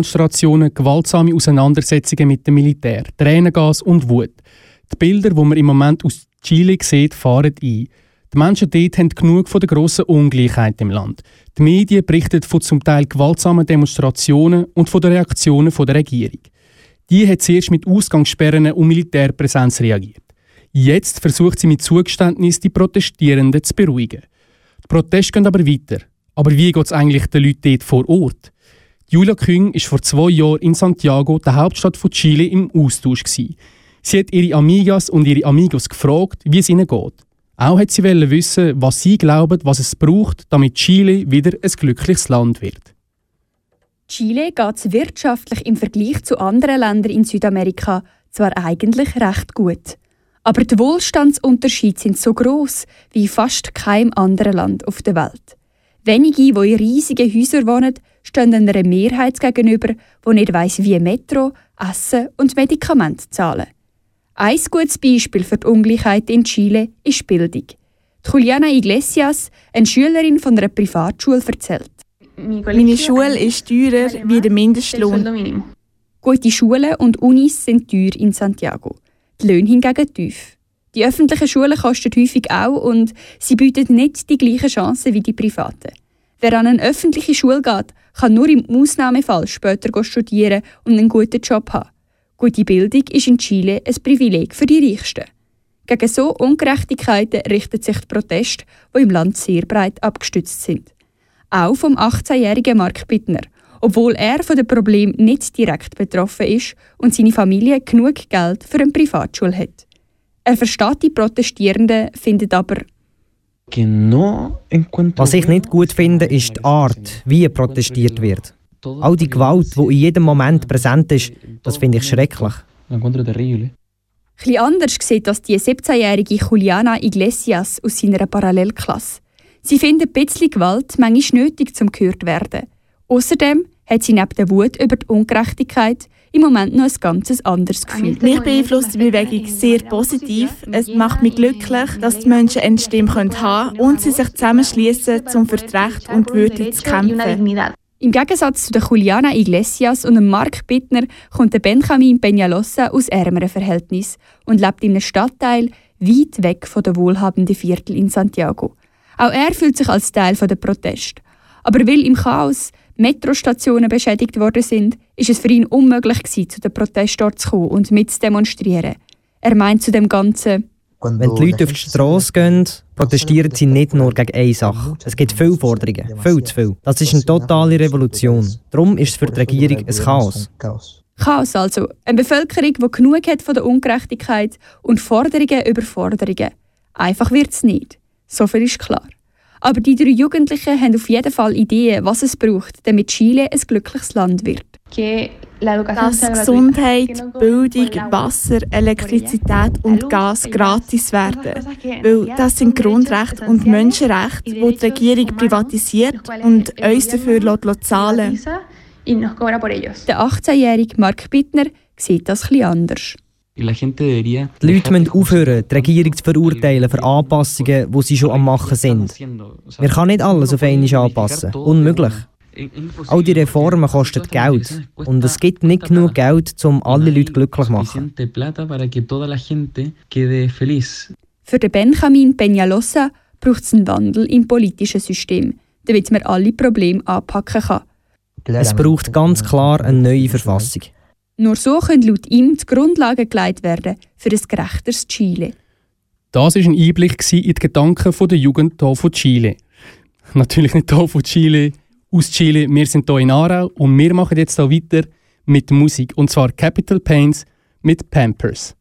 Demonstrationen, gewaltsame Auseinandersetzungen mit dem Militär, Tränengas und Wut. Die Bilder, die man im Moment aus Chile sieht, fahren ein. Die Menschen dort haben genug von der grossen Ungleichheit im Land. Die Medien berichten von zum Teil gewaltsamen Demonstrationen und von den Reaktionen der Regierung. Die hat zuerst mit Ausgangssperren und Militärpräsenz reagiert. Jetzt versucht sie mit Zugeständnis die Protestierenden zu beruhigen. Die Proteste gehen aber weiter. Aber wie geht es eigentlich den Leuten dort vor Ort? Julia Küng war vor zwei Jahren in Santiago, der Hauptstadt von Chile, im Austausch. Gewesen. Sie hat ihre Amigas und ihre Amigos gefragt, wie es ihnen geht. Auch hat sie wissen, was sie glauben, was es braucht, damit Chile wieder ein glückliches Land wird. Chile geht es wirtschaftlich im Vergleich zu anderen Ländern in Südamerika zwar eigentlich recht gut. Aber die Wohlstandsunterschiede sind so groß wie fast keinem anderen Land auf der Welt. Wenige, die in riesigen Häusern wohnen, stehen einer Mehrheit gegenüber, die nicht weiss, wie Metro, Essen und Medikamente zahlen. Ein gutes Beispiel für die Ungleichheit in Chile ist Bildung. Die Juliana Iglesias, eine Schülerin von einer Privatschule, erzählt. Meine Schule ist teurer wie der Mindestlohn. Gute Schulen und Unis sind teuer in Santiago. Die Löhne hingegen tief. Die öffentlichen Schulen kosten häufig auch und sie bieten nicht die gleichen Chancen wie die privaten. Wer an eine öffentliche Schule geht, kann nur im Ausnahmefall später studieren und einen guten Job haben. Gute Bildung ist in Chile ein Privileg für die Reichsten. Gegen so Ungerechtigkeiten richtet sich der Protest, die im Land sehr breit abgestützt sind. Auch vom 18-jährigen Mark Bittner, obwohl er von dem Problem nicht direkt betroffen ist und seine Familie genug Geld für eine Privatschule hat. Er versteht die Protestierenden, findet aber Was ich nicht gut finde, ist die Art, wie protestiert wird. All die Gewalt, die in jedem Moment präsent ist, das finde ich schrecklich. Etwas anders sieht das die 17-jährige Juliana Iglesias aus seiner Parallelklasse. Sie findet ein bisschen Gewalt manchmal nötig, zum gehört werden. Außerdem hat sie neben der Wut über die Ungerechtigkeit im Moment noch ein ganz anderes Gefühl. Mich beeinflusst die Bewegung sehr positiv. Es macht mich glücklich, dass die Menschen eine Stimme haben können und sie sich zusammenschließen, um für das Recht und die Würde zu kämpfen. Im Gegensatz zu der Juliana Iglesias und dem Mark Bittner kommt der Benjamin Peñalosa aus ärmeren Verhältnissen und lebt in einem Stadtteil weit weg von den wohlhabenden Viertel in Santiago. Auch er fühlt sich als Teil der Protest. Aber weil im Chaos Metrostationen beschädigt worden sind, ist es für ihn unmöglich gewesen, zu den Protestort zu kommen und mitzudemonstrieren. Er meint zu dem Ganzen, wenn die Leute auf die Straße gehen, protestieren sie nicht nur gegen eine Sache. Es gibt viele Forderungen, viel zu viel. Das ist eine totale Revolution. Darum ist es für die Regierung ein Chaos. Chaos also. Eine Bevölkerung, die genug hat von der Ungerechtigkeit und Forderungen über Forderungen. Einfach wird es nicht. So viel ist klar. Aber die drei Jugendlichen haben auf jeden Fall Ideen, was es braucht, damit Chile ein glückliches Land wird dass Gesundheit, Bildung, Wasser, Elektrizität und Gas gratis werden. Weil das sind Grundrechte und Menschenrechte, die die Regierung privatisiert und uns dafür zahlen Der 18-jährige Mark Bittner sieht das etwas anders. Die Leute müssen aufhören, die Regierung zu verurteilen für Anpassungen, die sie schon am Machen sind. Wir können nicht alles auf einmal anpassen. Unmöglich. All die Reformen kosten Geld und es gibt nicht genug Geld, um alle Leute glücklich zu machen. Für den Benjamin Peñalosa braucht es einen Wandel im politischen System, damit man alle Probleme anpacken kann. Es braucht ganz klar eine neue Verfassung. Nur so können laut ihm die Grundlagen gelegt werden für ein gerechteres Chile. Das war ein Einblick in die Gedanken der Jugend hier von Chile. Natürlich nicht hier von Chile, aus Chile. Wir sind hier in Aarau und wir machen jetzt hier weiter mit Musik. Und zwar Capital Pains mit Pampers.